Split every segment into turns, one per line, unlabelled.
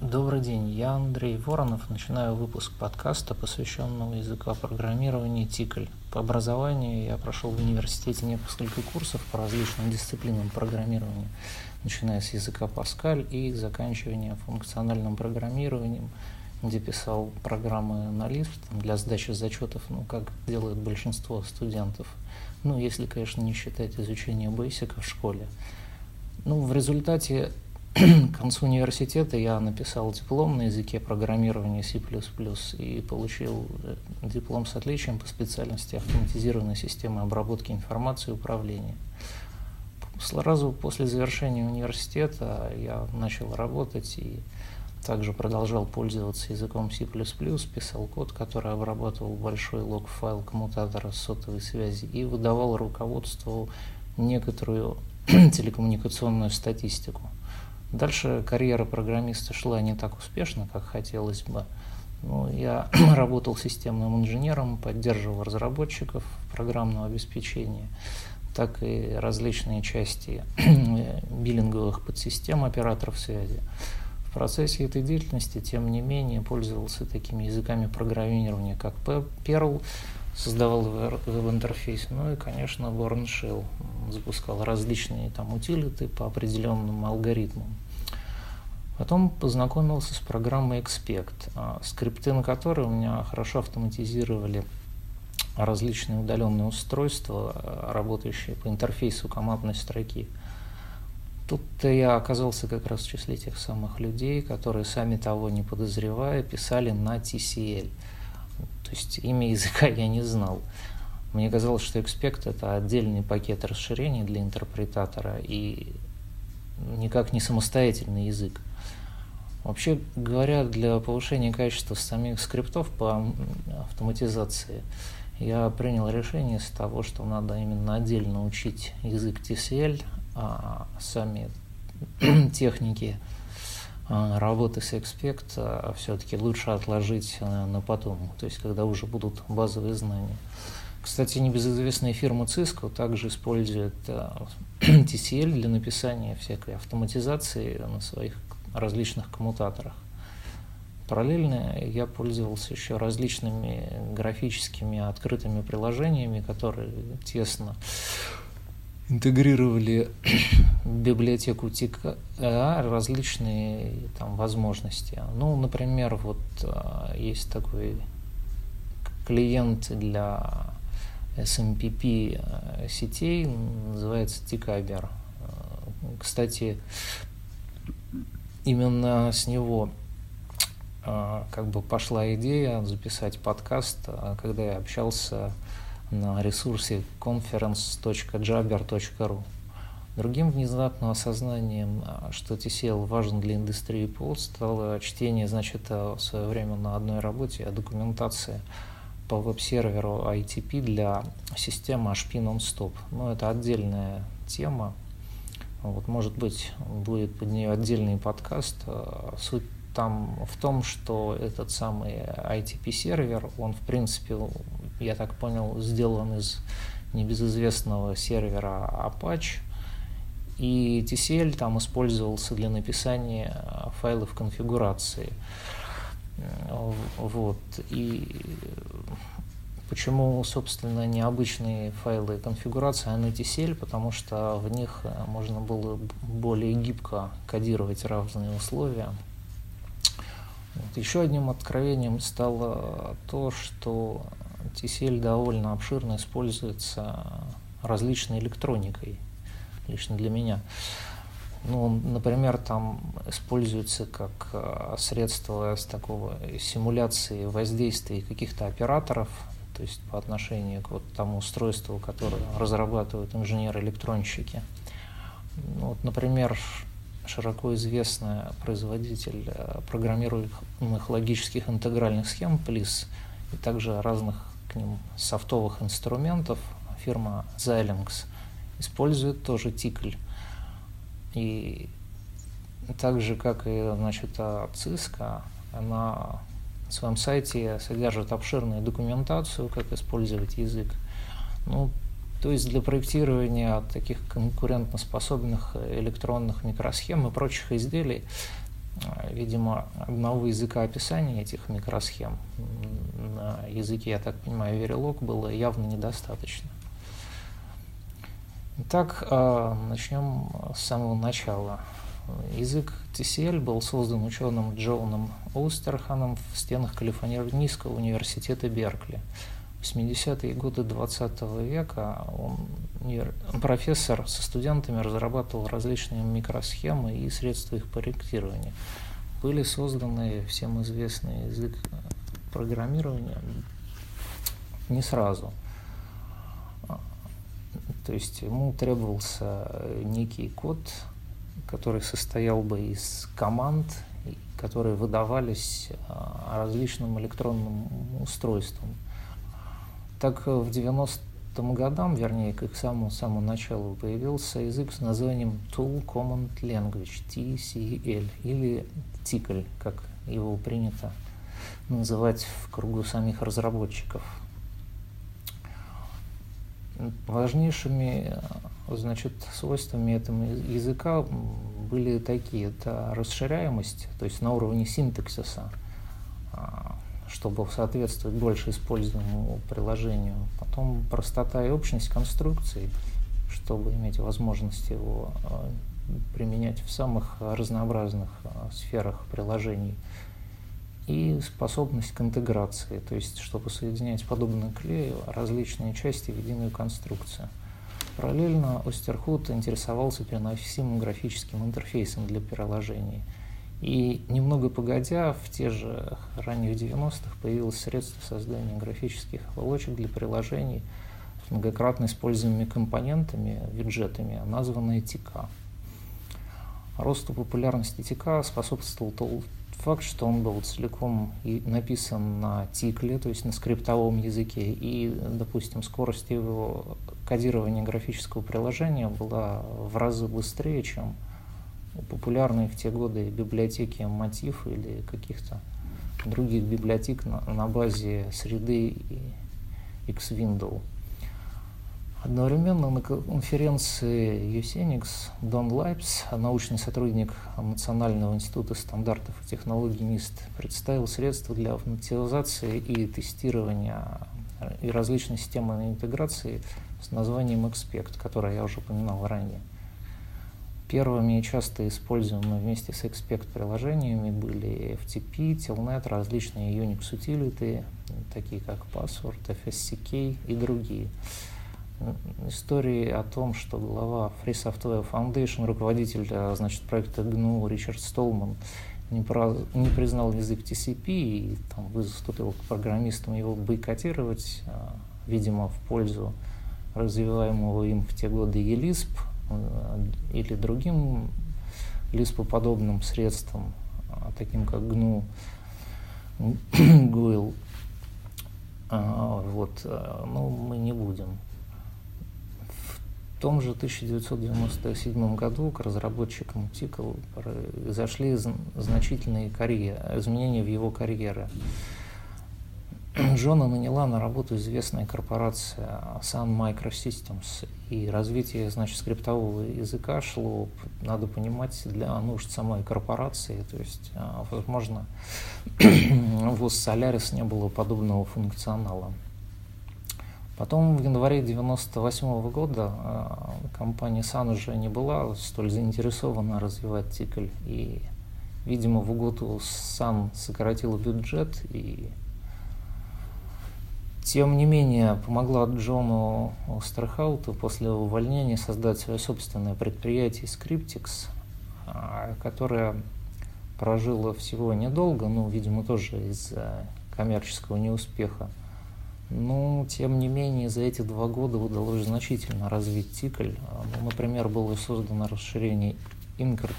Добрый день, я Андрей Воронов. Начинаю выпуск подкаста, посвященного языку программирования Тикль. По образованию я прошел в университете несколько курсов по различным дисциплинам программирования, начиная с языка Паскаль и заканчивая функциональным программированием, где писал программы на лист для сдачи зачетов, ну, как делают большинство студентов. Ну, если, конечно, не считать изучение бейсика в школе. Ну, в результате к концу университета я написал диплом на языке программирования C++ и получил э, диплом с отличием по специальности автоматизированной системы обработки информации и управления. Сразу после завершения университета я начал работать и также продолжал пользоваться языком C++, писал код, который обрабатывал большой лог-файл коммутатора сотовой связи и выдавал руководству некоторую телекоммуникационную статистику. Дальше карьера программиста шла не так успешно, как хотелось бы. Ну, я работал системным инженером, поддерживал разработчиков программного обеспечения, так и различные части биллинговых подсистем операторов связи. В процессе этой деятельности, тем не менее, пользовался такими языками программирования, как Perl, создавал веб-интерфейс, ну и, конечно, Born Shell, запускал различные там утилиты по определенным алгоритмам. Потом познакомился с программой Expect, а, скрипты на которой у меня хорошо автоматизировали различные удаленные устройства, а, работающие по интерфейсу командной строки. Тут-то я оказался как раз в числе тех самых людей, которые, сами того не подозревая, писали на TCL. То есть имя языка я не знал. Мне казалось, что Expect – это отдельный пакет расширений для интерпретатора и никак не самостоятельный язык. Вообще говоря, для повышения качества самих скриптов по автоматизации я принял решение с того, что надо именно отдельно учить язык TCL, а сами техники а, работы с Expect а, все-таки лучше отложить а, на потом, то есть когда уже будут базовые знания. Кстати, небезызвестная фирма Cisco также использует TCL для написания всякой автоматизации на своих различных коммутаторах. Параллельно я пользовался еще различными графическими открытыми приложениями, которые тесно интегрировали библиотеку TICA различные там возможности. Ну, например, вот а, есть такой клиент для SMPP а, сетей, называется Tcaber. Кстати, именно с него а, как бы пошла идея записать подкаст, когда я общался на ресурсе conference.jabber.ru. Другим внезапным осознанием, что TCL важен для индустрии ПО, стало чтение, значит, в свое время на одной работе документация по веб-серверу ITP для системы HP Non-Stop. Но это отдельная тема. Вот, может быть, будет под нее отдельный подкаст. А, суть там в том, что этот самый ITP-сервер, он, в принципе, я так понял, сделан из небезызвестного сервера Apache, и TCL там использовался для написания файлов конфигурации. Вот. И почему, собственно, необычные файлы конфигурации, а TCL, потому что в них можно было более гибко кодировать разные условия. Вот. Еще одним откровением стало то, что TCL довольно обширно используется различной электроникой, лично для меня. Ну, например, там используется как э, средство с такого симуляции воздействия каких-то операторов, то есть по отношению к вот тому устройству, которое разрабатывают инженеры-электронщики. Ну, вот, например, широко известный производитель э, программируемых логических интегральных схем PLIS и также разных к ним софтовых инструментов фирма Xilinx использует тоже тикль. И так же, как и значит, Cisco, она на своем сайте содержит обширную документацию, как использовать язык. Ну, то есть для проектирования таких конкурентоспособных электронных микросхем и прочих изделий видимо, одного языка описания этих микросхем на языке, я так понимаю, Verilog было явно недостаточно. Итак, начнем с самого начала. Язык TCL был создан ученым Джоуном Оустерханом в стенах Калифорнийского университета Беркли. В 80-е годы 20 века он, профессор со студентами разрабатывал различные микросхемы и средства их проектирования. Были созданы всем известный язык программирования не сразу. То есть ему требовался некий код, который состоял бы из команд, которые выдавались а, различным электронным устройствам. Так в 90-м годам, вернее, к их самому-самому началу, появился язык с названием Tool Command Language, TCL, или TICL, как его принято называть в кругу самих разработчиков. Важнейшими Значит, свойствами этого языка были такие. Это расширяемость, то есть на уровне синтаксиса, а, чтобы соответствовать больше используемому приложению. Потом простота и общность конструкций, чтобы иметь возможность его а, применять в самых разнообразных а, сферах приложений. И способность к интеграции, то есть чтобы соединять подобно клею различные части в единую конструкцию – Параллельно Остерхуд интересовался переносимым графическим интерфейсом для приложений. И немного погодя, в те же ранних 90-х появилось средство создания графических оболочек для приложений с многократно используемыми компонентами, виджетами, названные TK. Росту популярности TK способствовал факт, что он был целиком и написан на тикле, то есть на скриптовом языке, и, допустим, скорость его кодирование графического приложения была в разы быстрее, чем популярные в те годы библиотеки Motif или каких-то других библиотек на, на базе среды X Window. Одновременно на конференции USENIX Дон Лайбс, научный сотрудник Национального института стандартов и технологий NIST, представил средства для автоматизации и тестирования и различные системы интеграции с названием Expect, которое я уже упоминал ранее. Первыми часто используемыми вместе с Expect приложениями были FTP, Telnet, различные Unix утилиты, такие как Password, FSCK и другие. Истории о том, что глава Free Software Foundation, руководитель значит, проекта GNU Ричард Столман, не, про, не признал язык TCP и там, выступил к программистам его бойкотировать, а, видимо, в пользу развиваемого им в те годы ELISP э, или другим лиспоподобным средством, а, таким как GNU, GUIL. А, вот, э, ну, мы не будем. Том же 1997 году к разработчикам Тикл произошли значительные карьеры, изменения в его карьере. Джона наняла на работу известная корпорация Sun Microsystems, и развитие, значит, скриптового языка шло, надо понимать, для нужд самой корпорации, то есть, а, возможно, в Solaris не было подобного функционала. Потом в январе 1998 года а, компания Sun уже не была столь заинтересована развивать тикль, и, видимо, в угоду Sun сократила бюджет и тем не менее, помогла Джону Страхауту после увольнения создать свое собственное предприятие Scriptix, а, которое прожило всего недолго, ну, видимо, тоже из-за коммерческого неуспеха. Но, тем не менее, за эти два года удалось значительно развить Тикль. Ну, например, было создано расширение Incrt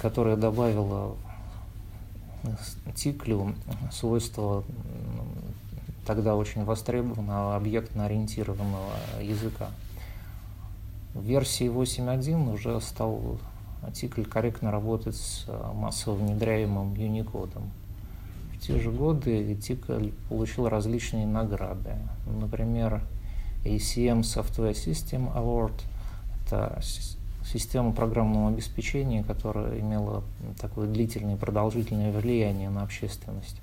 которое добавило циклю свойства тогда очень востребованного объектно-ориентированного языка. В версии 8.1 уже стал цикль корректно работать с массово внедряемым Unicode. Те же годы цикль получил различные награды. Например, ACM Software System Award – это систему программного обеспечения, которая имела такое длительное и продолжительное влияние на общественность.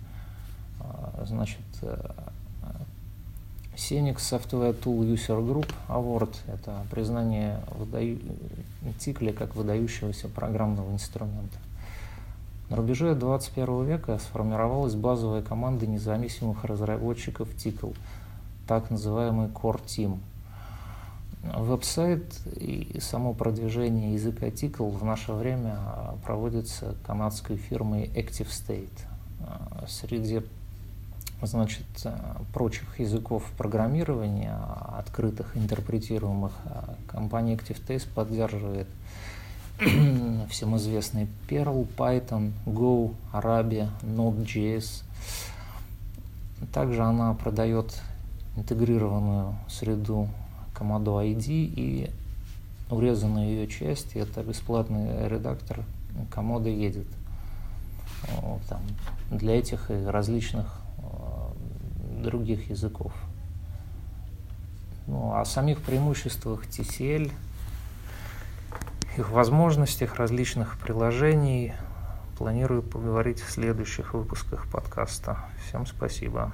А, значит, Senix Software Tool User Group Award – это признание выдаю... Тикля как выдающегося программного инструмента. На рубеже 21 века сформировалась базовая команда независимых разработчиков Тикл, так называемый Core Team. Веб-сайт и само продвижение языка Тикл в наше время проводится канадской фирмой Active State. Среди значит, прочих языков программирования, открытых, интерпретируемых, компания ActiveTest поддерживает всем известный Perl, Python, Go, Arabia, Node.js. Также она продает интегрированную среду Commodore ID и урезанную ее часть – это бесплатный редактор Commodore Edit. Там, для этих и различных других языков. Ну, о самих преимуществах TCL, их возможностях, различных приложений планирую поговорить в следующих выпусках подкаста. Всем спасибо.